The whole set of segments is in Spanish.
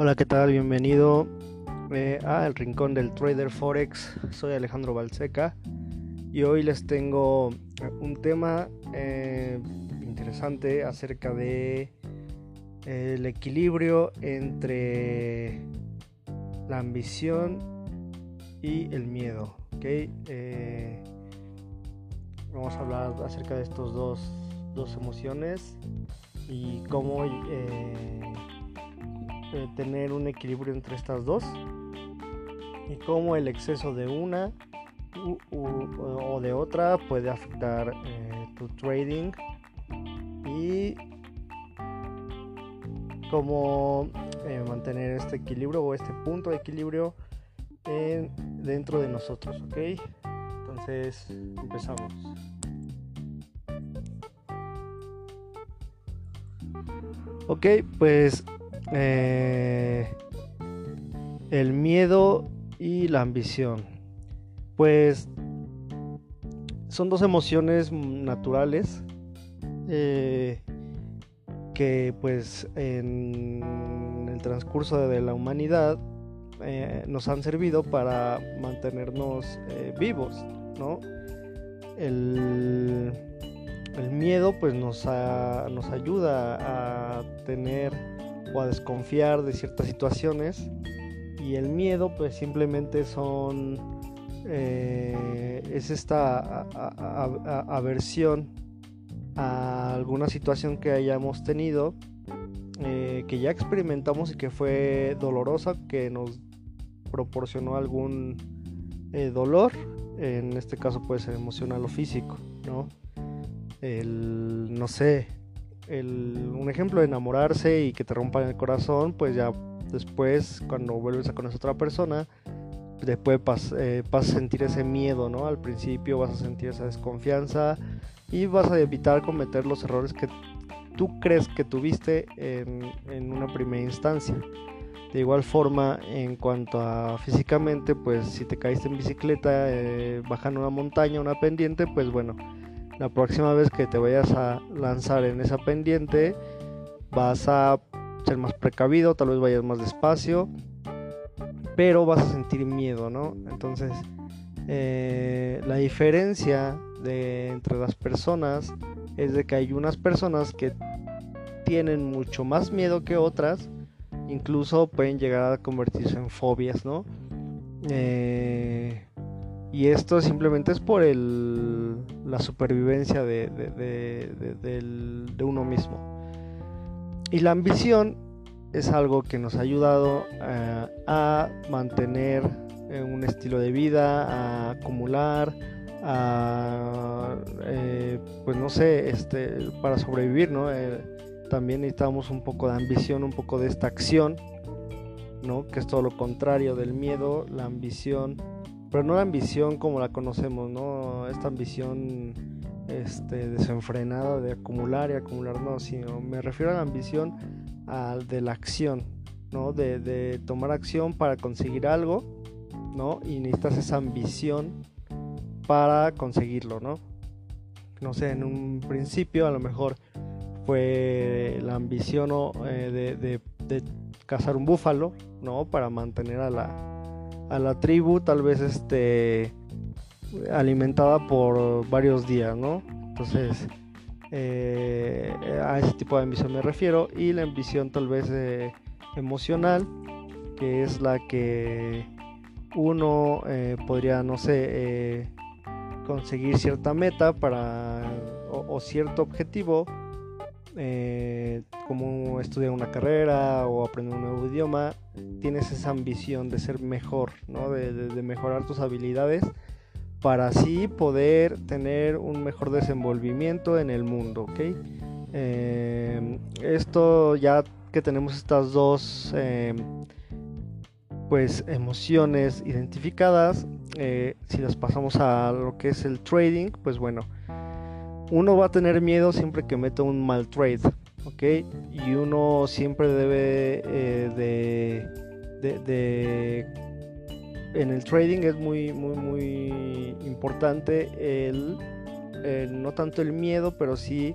Hola, ¿qué tal? Bienvenido eh, a El Rincón del Trader Forex. Soy Alejandro Balseca y hoy les tengo eh, un tema eh, interesante acerca de el equilibrio entre la ambición y el miedo. ¿okay? vamos a hablar acerca de estos dos, dos emociones y cómo eh, tener un equilibrio entre estas dos y cómo el exceso de una o de otra puede afectar eh, tu trading y cómo eh, mantener este equilibrio o este punto de equilibrio dentro de nosotros ok entonces empezamos. Ok pues eh, el miedo y la ambición. Pues son dos emociones naturales eh, que pues en el transcurso de la humanidad eh, nos han servido para mantenernos vivos, ¿no? El, miedo pues nos ayuda a tener o a desconfiar de ciertas situaciones. Y el miedo pues simplemente son eh, es esta aversión a alguna situación que hayamos tenido eh, que ya experimentamos y que fue dolorosa que nos proporcionó algún eh, dolor en este caso puede ser emocional o físico no el no sé un ejemplo de enamorarse y que te rompan el corazón, pues ya después cuando vuelves a conocer a otra persona, después vas, eh, vas, a sentir ese miedo, ¿no? Al principio vas a sentir esa desconfianza y vas a evitar cometer los errores que tú crees que tuviste en, una primera instancia. De igual forma, en cuanto a físicamente, pues si te caíste en bicicleta eh, bajando una montaña, una pendiente, pues bueno, la próxima vez que te vayas a lanzar en esa pendiente vas a ser más precavido, tal vez vayas más despacio, pero vas a sentir miedo, ¿no? Entonces, eh, la diferencia de, entre las personas es de que hay unas personas que tienen mucho más miedo que otras, incluso pueden llegar a convertirse en fobias, ¿no? Eh, y esto simplemente es por el, la supervivencia de, de, uno mismo. Y la ambición es algo que nos ha ayudado eh, a mantener eh, un estilo de vida, a acumular, a, eh, pues no sé, este, para sobrevivir, ¿no? también necesitamos un poco de ambición, un poco de esta acción, ¿no? Que es todo lo contrario del miedo, la ambición pero no la ambición como la conocemos, ¿no? Esta ambición este, desenfrenada de acumular y acumular, no, sino me refiero a la ambición de la acción, ¿no? De, tomar acción para conseguir algo, ¿no? Y necesitas esa ambición para conseguirlo, ¿no? No sé, en un principio a lo mejor fue la ambición eh, de, de cazar un búfalo, ¿no? Para mantener a la, a la tribu, tal vez este alimentada por varios días, ¿no? Entonces, eh, a ese tipo de ambición me refiero. Y la ambición tal vez eh, emocional, que es la que uno eh, podría, no sé, conseguir cierta meta para o cierto objetivo eh, como estudiar una carrera o aprender un nuevo idioma, tienes esa ambición de ser mejor, ¿no? de, mejorar tus habilidades para así poder tener un mejor desenvolvimiento en el mundo. Eh, esto ya que tenemos estas dos eh, pues emociones identificadas, si las pasamos a lo que es el trading, pues bueno, uno va a tener miedo siempre que meta un mal trade, ¿ok? Y uno siempre debe eh, de, En el trading es muy, muy, muy importante el, no tanto el miedo, pero sí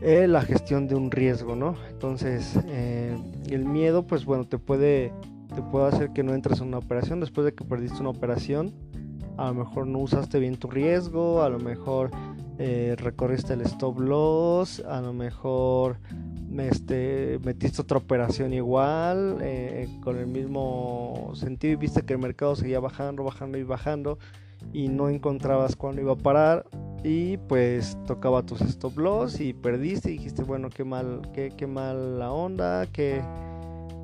eh, la gestión de un riesgo, ¿no? Entonces, eh, el miedo, pues bueno, te puede, te puede hacer que no entres en una operación después de que perdiste una operación. A lo mejor no usaste bien tu riesgo, a lo mejor eh, recorriste el stop loss, a lo mejor este, metiste otra operación igual, eh, con el mismo sentido y viste que el mercado seguía bajando, bajando y bajando y no encontrabas cuándo iba a parar y pues tocaba tus stop loss y perdiste y dijiste bueno qué mal qué, qué mal la onda que,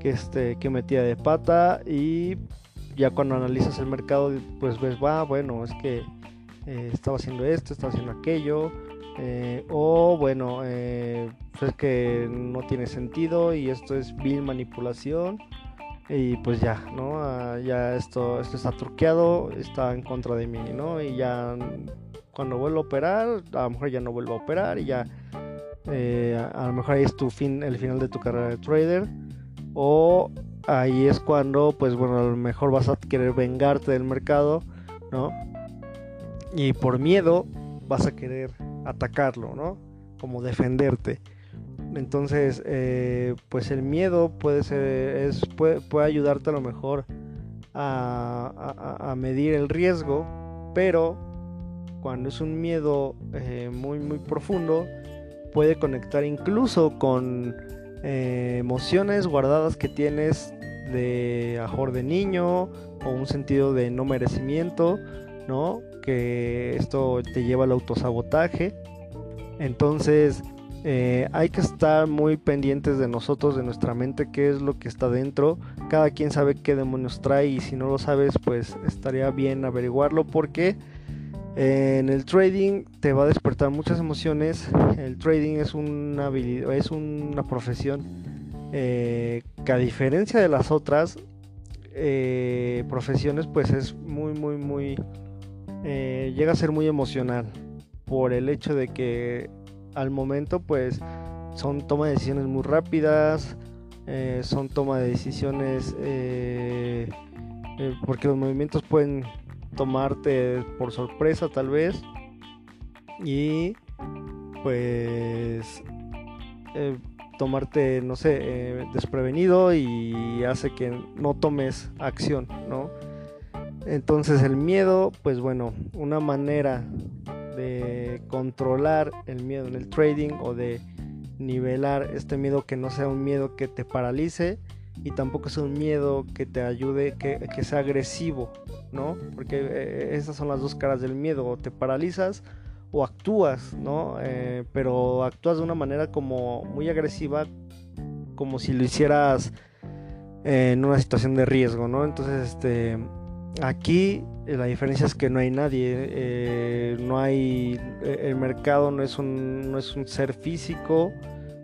que este metía de pata y ya cuando analizas el mercado pues ves va bueno es que eh, estaba haciendo esto estaba haciendo aquello eh, o bueno eh, pues es que no tiene sentido y esto es vil manipulación y pues ya, ¿no? Ah, ya esto, esto está truqueado, está en contra de mí, ¿no? Y ya cuando vuelvo a operar, a lo mejor ya no vuelvo a operar y ya a, lo mejor ahí es tu fin, el final de tu carrera de trader. O ahí es cuando, pues bueno, a lo mejor vas a querer vengarte del mercado, ¿no? Y por miedo vas a querer atacarlo, ¿no? Como defenderte. Entonces, eh, pues el miedo puede ser, es, puede, ayudarte a lo mejor a, medir el riesgo, pero cuando es un miedo eh, muy, muy profundo, puede conectar incluso con eh, emociones guardadas que tienes de ajor de niño o un sentido de no merecimiento, ¿no? Que esto te lleva al autosabotaje. Entonces, eh, hay que estar muy pendientes de nosotros, de nuestra mente, qué es lo que está dentro. Cada quien sabe qué demonios trae y si no lo sabes, pues estaría bien averiguarlo porque eh, en el trading te va a despertar muchas emociones. El trading es una habilidad, es una profesión eh, que a diferencia de las otras profesiones, pues es muy, muy, muy llega a ser muy emocional por el hecho de que al momento pues son toma de decisiones muy rápidas, eh, son toma de decisiones eh, eh, porque los movimientos pueden tomarte por sorpresa tal vez. Y pues tomarte no sé desprevenido y hace que no tomes acción no entonces el miedo pues bueno una manera de controlar el miedo en el trading o de nivelar este miedo que no sea un miedo que te paralice y tampoco sea un miedo que te ayude, que, sea agresivo, ¿no? Porque eh, esas son las dos caras del miedo, o te paralizas o actúas, ¿no? Eh, pero actúas de una manera como muy agresiva, como si lo hicieras en una situación de riesgo, ¿no? Entonces, este, aquí eh, la diferencia es que no hay nadie, eh, no hay, eh, el mercado no es un, no es un ser físico,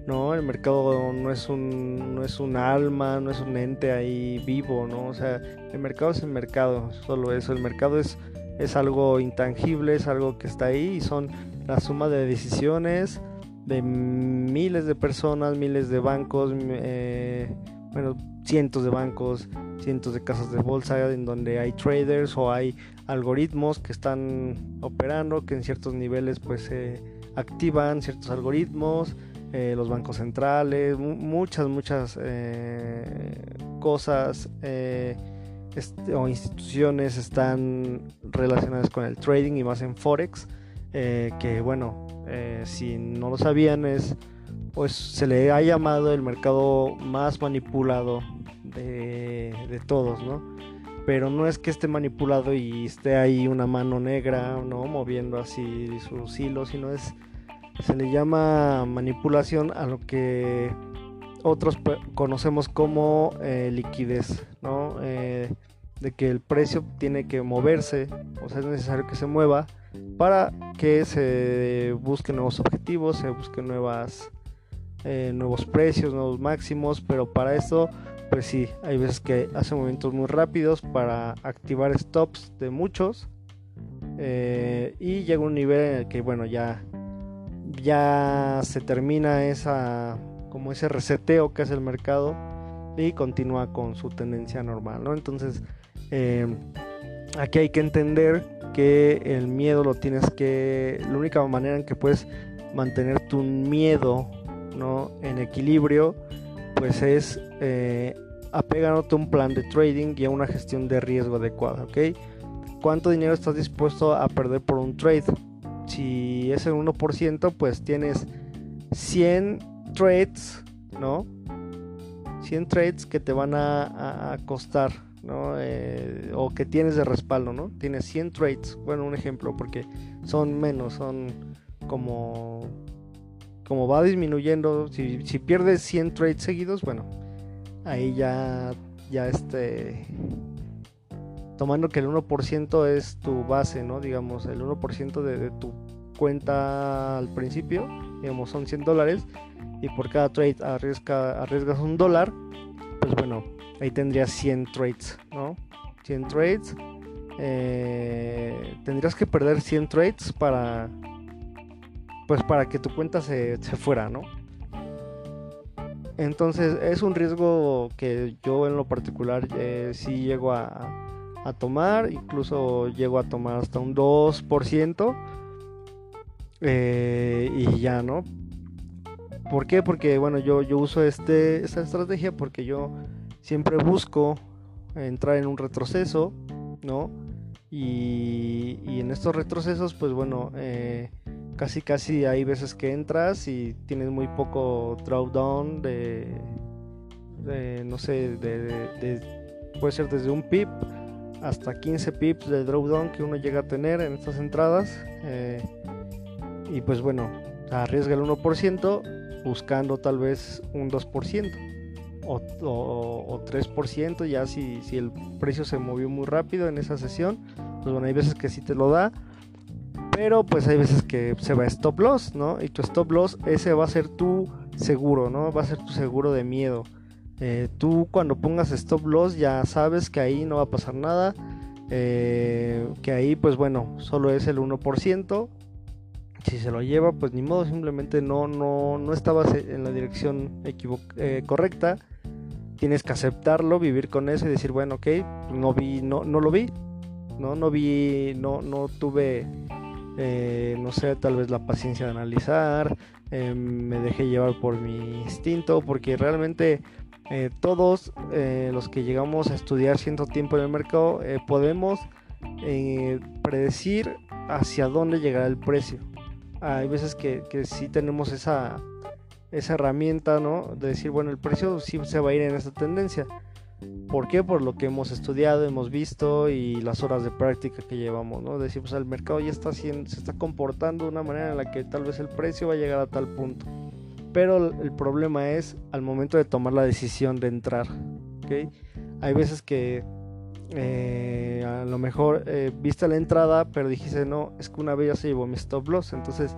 ¿no? El mercado no es un, no es un alma, no es un ente ahí vivo, ¿no? O sea, el mercado es el mercado, solo eso, el mercado es, es algo intangible, es algo que está ahí y son la suma de decisiones de miles de personas, miles de bancos, bueno, cientos de bancos, cientos de casas de bolsa en donde hay traders o hay algoritmos que están operando, que en ciertos niveles pues se activan ciertos algoritmos, eh, los bancos centrales, muchas, muchas eh, cosas eh, o instituciones están relacionadas con el trading y más en Forex, que bueno, si no lo sabían es pues se le ha llamado el mercado más manipulado de, todos, ¿no? Pero no es que esté manipulado y esté ahí una mano negra, ¿no? Moviendo así sus hilos, sino es, se le llama manipulación a lo que otros conocemos como eh, liquidez, ¿no? Eh, de que el precio tiene que moverse, o sea, es necesario que se mueva para que se busquen nuevos objetivos, se busquen nuevas, eh, nuevos precios, nuevos máximos, pero para eso pues sí, hay veces que hace movimientos muy rápidos para activar stops de muchos. Eh, y llega un nivel en el que, bueno, ya, ya se termina esa, como ese reseteo que hace el mercado y continúa con su tendencia normal, ¿no? Entonces, em, aquí hay que entender que el miedo lo tienes que, la única manera en que puedes mantener tu miedo ¿no? en equilibrio, pues es eh, a un plan de trading y a una gestión de riesgo adecuada, ¿ok? ¿Cuánto dinero estás dispuesto a perder por un trade? Si es el 1%, pues tienes 100 trades, ¿no? 100 trades que te van a, costar, ¿no? Eh, o que tienes de respaldo, ¿no? Tienes 100 trades, bueno, un ejemplo, porque son menos, son como como va disminuyendo, si, si pierdes 100 trades seguidos, bueno, ahí ya, ya este, tomando que el 1% es tu base, ¿no? Digamos, el 1% de, tu cuenta al principio, digamos, son 100 dólares, y por cada trade arriesga, arriesgas un dólar, pues bueno, ahí tendrías 100 trades, ¿no? 100 trades. Eh, tendrías que perder 100 trades para pues para que tu cuenta se, se fuera, ¿no? Entonces es un riesgo que yo en lo particular eh, sí llego a, tomar, incluso llego a tomar hasta un 2% eh, y ya, ¿no? ¿Por qué? Porque bueno, yo, yo uso este, esta estrategia porque yo siempre busco entrar en un retroceso, ¿no? Y, y en estos retrocesos, pues bueno, eh, casi casi hay veces que entras y tienes muy poco drawdown de, de no sé, de, puede ser desde un pip hasta 15 pips de drawdown que uno llega a tener en estas entradas. Eh, y pues bueno, arriesga el 1% buscando tal vez un 2% o, o, 3% ya si, si el precio se movió muy rápido en esa sesión. Pues bueno, hay veces que sí te lo da pero pues hay veces que se va a stop loss, ¿no? Y tu stop loss, ese va a ser tu seguro, ¿no? Va a ser tu seguro de miedo. Eh, tú cuando pongas stop loss ya sabes que ahí no va a pasar nada. Eh, que ahí pues bueno, solo es el 1%. Si se lo lleva, pues ni modo, simplemente no, no, no estabas en la dirección eh, correcta. Tienes que aceptarlo, vivir con eso y decir, bueno, ok, no vi, no, no lo vi. No, no vi, no, no tuve eh, no sé, tal vez la paciencia de analizar, eh, me dejé llevar por mi instinto, porque realmente eh, todos los que llegamos a estudiar cierto tiempo en el mercado podemos predecir hacia dónde llegará el precio. Hay veces que, que sí tenemos esa, esa herramienta, ¿no? De decir, bueno, el precio sí se va a ir en esa tendencia ¿Por qué? Por lo que hemos estudiado, hemos visto y las horas de práctica que llevamos, ¿no? Decimos, el mercado ya está haciendo, se está comportando de una manera en la que tal vez el precio va a llegar a tal punto. Pero el problema es al momento de tomar la decisión de entrar, ¿ok? Hay veces que eh, a lo mejor eh, viste la entrada, pero dijiste, no, es que una vez ya se llevó mi stop loss, entonces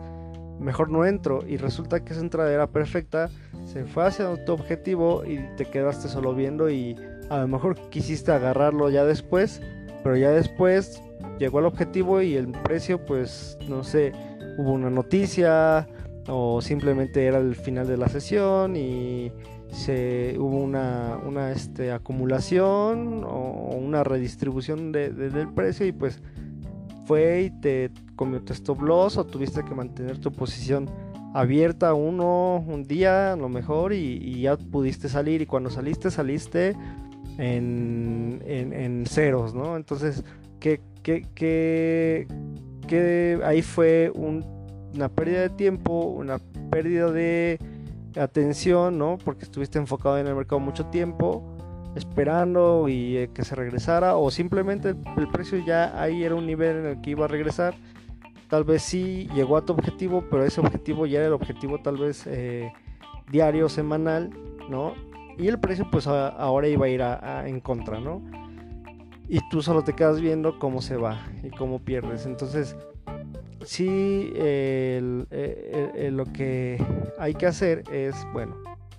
mejor no entro y resulta que esa entrada era perfecta, se fue hacia tu objetivo y te quedaste solo viendo y a lo mejor quisiste agarrarlo ya después, pero ya después llegó al objetivo y el precio pues no sé, hubo una noticia o simplemente era el final de la sesión y se hubo una, una este, acumulación o una redistribución del precio y pues fue y te tu stop loss o tuviste que mantener tu posición abierta uno un día a lo mejor y, ya pudiste salir y cuando saliste saliste en, en, ceros, ¿no? Entonces, que, que, ahí fue una pérdida de tiempo, una pérdida de atención, ¿no? Porque estuviste enfocado en el mercado mucho tiempo esperando y eh, que se regresara o simplemente el, precio ya ahí era un nivel en el que iba a regresar tal vez sí llegó a tu objetivo pero ese objetivo ya era el objetivo tal vez eh, diario semanal no y el precio pues ahora iba a ir en contra no y tú solo te quedas viendo cómo se va y cómo pierdes entonces sí lo que hay que hacer es bueno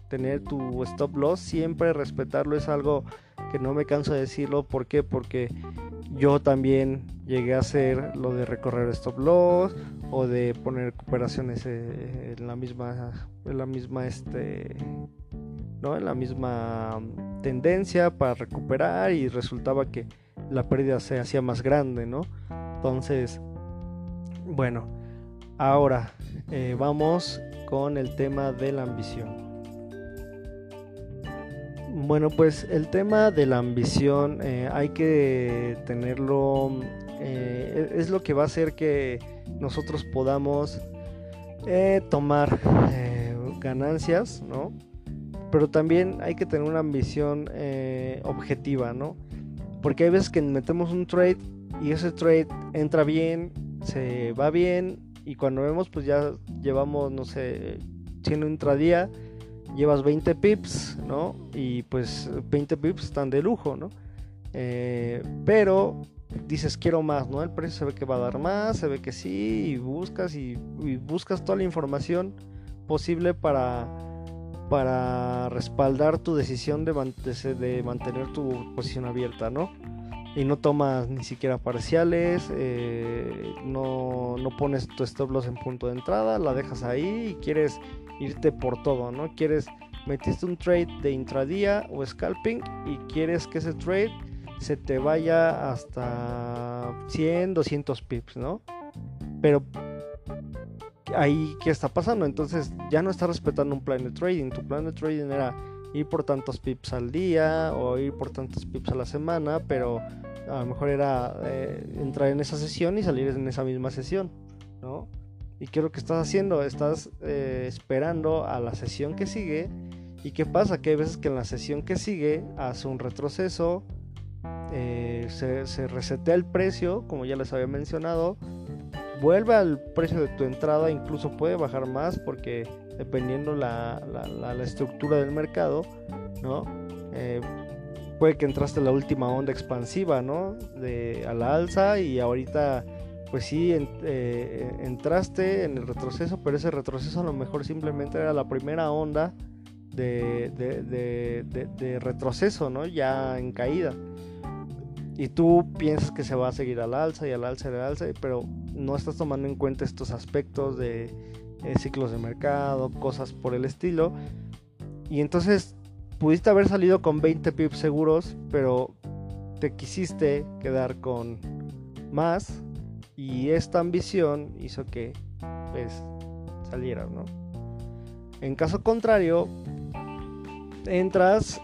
tener tu stop loss, siempre respetarlo es algo que no me canso de decirlo. ¿Por qué? Porque yo también llegué a hacer lo de recorrer stop loss o de poner recuperaciones eh, en la misma, en la misma, este, ¿no? En la misma tendencia para recuperar y resultaba que la pérdida se hacía más grande, ¿no? Entonces, bueno, ahora eh, vamos con el tema de la ambición. Bueno, pues el tema de la ambición eh, hay que tenerlo, eh, es lo que va a hacer que nosotros podamos tomar ganancias, ¿no? Pero también hay que tener una ambición objetiva, ¿no? Porque hay veces que metemos un trade y ese trade entra bien, se va bien y cuando vemos pues ya llevamos, no sé, siendo intradía, llevas 20 pips, ¿no? Y pues 20 pips están de lujo, ¿no? Eh, pero dices quiero más, ¿no? El precio se ve que va a dar más, se ve que sí, y buscas y, buscas toda la información posible para, para respaldar tu decisión de, mantener tu posición abierta, ¿no? y no tomas ni siquiera parciales, eh, no, pones tu stop loss en punto de entrada, la dejas ahí y quieres irte por todo, ¿no? Quieres, metiste un trade de intradía o scalping y quieres que ese trade se te vaya hasta 100, 200 pips, ¿no? Pero ahí, ¿qué está pasando? Entonces ya no estás respetando un plan de trading, tu plan de trading era ir por tantos pips al día o ir por tantos pips a la semana, pero a lo mejor era eh, entrar en esa sesión y salir en esa misma sesión, ¿no? ¿Y qué es lo que estás haciendo? Estás eh, esperando a la sesión que sigue. ¿Y qué pasa? Que hay veces que en la sesión que sigue hace un retroceso, eh, se, se, resetea el precio, como ya les había mencionado, vuelve al precio de tu entrada, incluso puede bajar más porque dependiendo la, la, estructura del mercado, ¿no? puede que entraste en la última onda expansiva, ¿no? De, a la alza y ahorita, pues sí, eh, entraste en el retroceso, pero ese retroceso a lo mejor simplemente era la primera onda de, de, retroceso, ¿no? Ya en caída. Y tú piensas que se va a seguir al alza y al alza y al alza, pero no estás tomando en cuenta estos aspectos de eh, ciclos de mercado, cosas por el estilo. Y entonces pudiste haber salido con 20 pips seguros, pero te quisiste quedar con más y esta ambición hizo que pues salieras, ¿no? En caso contrario, entras,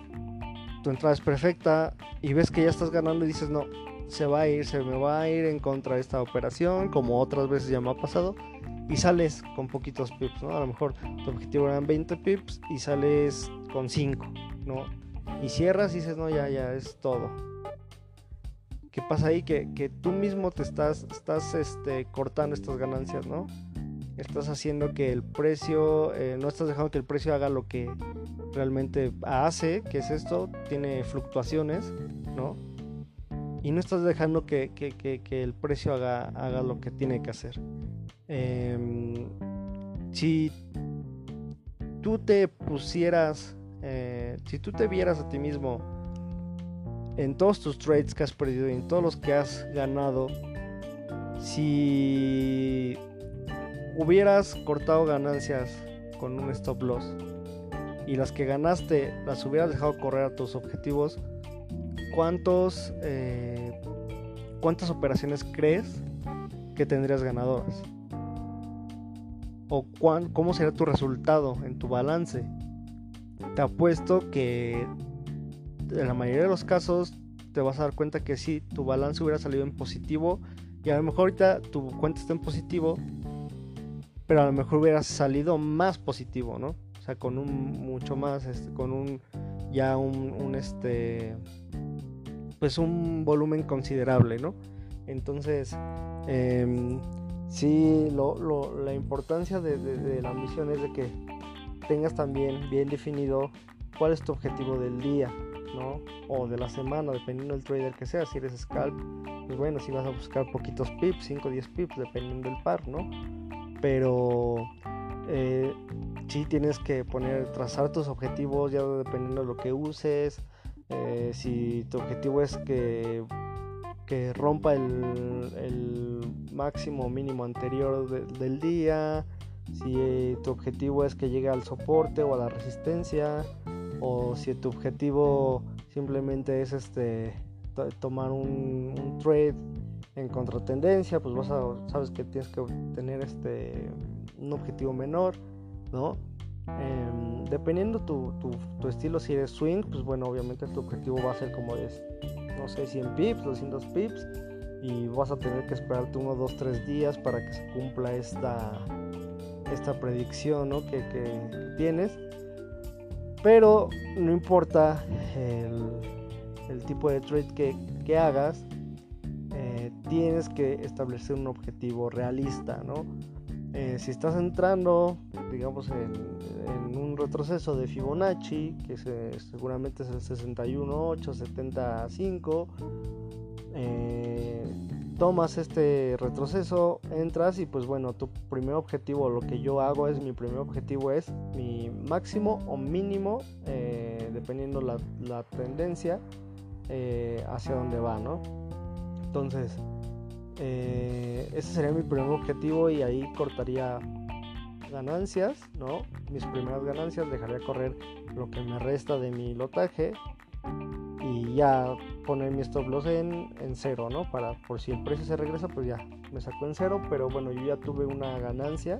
tu entrada es perfecta y ves que ya estás ganando y dices, no, se va a ir, se me va a ir en contra de esta operación, como otras veces ya me ha pasado, y sales con poquitos pips, ¿no? A lo mejor tu objetivo eran 20 pips y sales con 5, ¿no? Y cierras y dices, no, ya, ya, es todo. ¿Qué pasa ahí? Que, tú mismo te estás, estás este, cortando estas ganancias, ¿no? Estás haciendo que el precio, eh, no estás dejando que el precio haga lo que realmente hace, que es esto, tiene fluctuaciones, ¿no? Y no estás dejando que, el precio haga, haga, lo que tiene que hacer. Em, si tú te pusieras eh, si tú te vieras a ti mismo en todos tus trades que has perdido y en todos los que has ganado, si hubieras cortado ganancias con un stop loss y las que ganaste las hubieras dejado correr a tus objetivos, ¿cuántos, eh, ¿cuántas operaciones crees que tendrías ganadoras? ¿O cómo sería tu resultado en tu balance? te apuesto que en la mayoría de los casos te vas a dar cuenta que sí, tu balance hubiera salido en positivo y a lo mejor ahorita tu cuenta está en positivo, pero a lo mejor hubiera salido más positivo, ¿no? O sea, con un mucho más, este, con un ya un, este, pues un volumen considerable, ¿no? Entonces, eh, sí, la importancia de la ambición es de que tengas también bien definido cuál es tu objetivo del día, ¿no? O de la semana, dependiendo del trader que sea. Si eres scalp, pues bueno, si vas a buscar poquitos pips, 5 o 10 pips, dependiendo del par, ¿no? Pero eh, sí tienes que poner, trazar tus objetivos ya dependiendo de lo que uses. Eh, si tu objetivo es que, que rompa el, el máximo mínimo anterior del día, si eh, tu objetivo es que llegue al soporte o a la resistencia o si tu objetivo simplemente es este tomar un, trade en contratendencia pues vas a sabes que tienes que tener este un objetivo menor, ¿no? Em, dependiendo tu, tu, estilo, si eres swing, pues bueno, obviamente tu objetivo va a ser como de, no sé, 100 pips, 200 pips, y vas a tener que esperarte uno, dos, tres días para que se cumpla esta, esta predicción ¿no? que, que, tienes. Pero no importa el, tipo de trade que, que hagas, eh, tienes que establecer un objetivo realista, ¿no? Eh, si estás entrando, digamos, en, un retroceso de Fibonacci, que seguramente es el 61.8, 75, eh, tomas este retroceso, entras y pues bueno, tu primer objetivo, lo que yo hago es, mi primer objetivo es mi máximo o mínimo, eh, dependiendo la, la tendencia, hacia dónde va, ¿no? Entonces, eh, ese sería mi primer objetivo y ahí cortaría ganancias, ¿no? Mis primeras ganancias, dejaría correr lo que me resta de mi lotaje y ya poner mi stop loss en, en cero, ¿no? Para por si el precio se regresa, pues ya me sacó en cero, pero bueno, yo ya tuve una ganancia,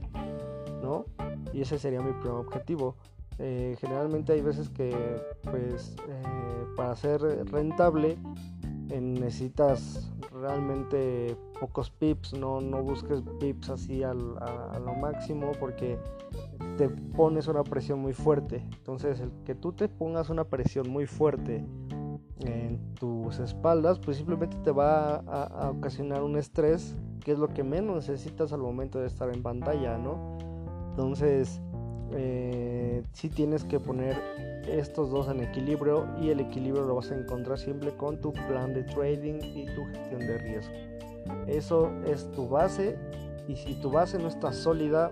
¿no? Y ese sería mi primer objetivo. Eh, generalmente hay veces que, pues, eh, para ser rentable, necesitas realmente pocos pips, no, no busques pips así a, lo máximo porque te pones una presión muy fuerte. Entonces el que tú te pongas una presión muy fuerte en tus espaldas, pues simplemente te va a, ocasionar un estrés, que es lo que menos necesitas al momento de estar en pantalla, ¿no? Entonces, eh, si tienes que poner estos dos en equilibrio y el equilibrio lo vas a encontrar siempre con tu plan de trading y tu gestión de riesgo. Eso es tu base y si tu base no está sólida,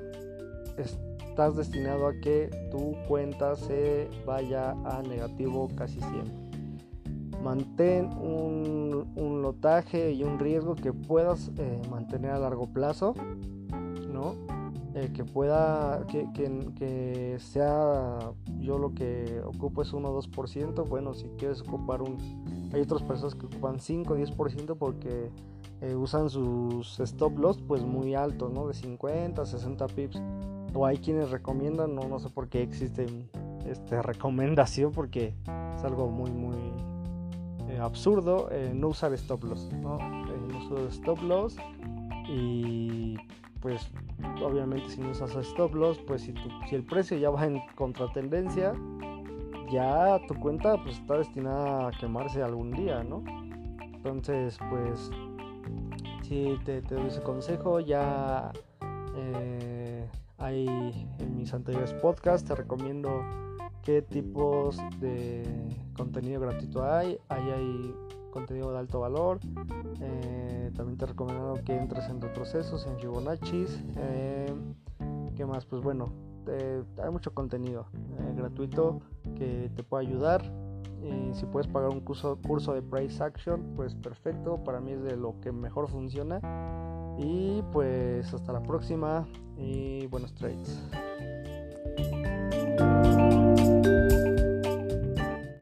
estás destinado a que tu cuenta se vaya a negativo casi siempre. Mantén un, un lotaje y un riesgo que puedas eh, mantener a largo plazo, ¿no? Eh, que pueda, que, que, sea, yo lo que ocupo es 1 o 2%, bueno, si quieres ocupar un, hay otras personas que ocupan 5 o 10% porque eh, usan sus stop loss pues muy altos, ¿no? De 50 60 pips. O hay quienes recomiendan, no, no sé por qué existe esta recomendación porque es algo muy, muy absurdo no usar stop loss, ¿no? no usar stop loss y pues obviamente si no usas stop loss, pues si, si el precio ya va en contratendencia, ya tu cuenta pues está destinada a quemarse algún día, ¿no? Entonces, pues si te, doy ese consejo, ya eh, hay en mis anteriores podcasts, te recomiendo qué tipos de contenido gratuito hay. Ahí hay contenido de alto valor. Eh, también te recomiendo que entres en retrocesos, en Fibonacci. Eh, ¿Qué más? Pues bueno, hay mucho contenido eh, gratuito que te puede ayudar. Y si puedes pagar un curso de Price Action, pues perfecto. Para mí es de lo que mejor funciona. Y pues hasta la próxima y buenos trades.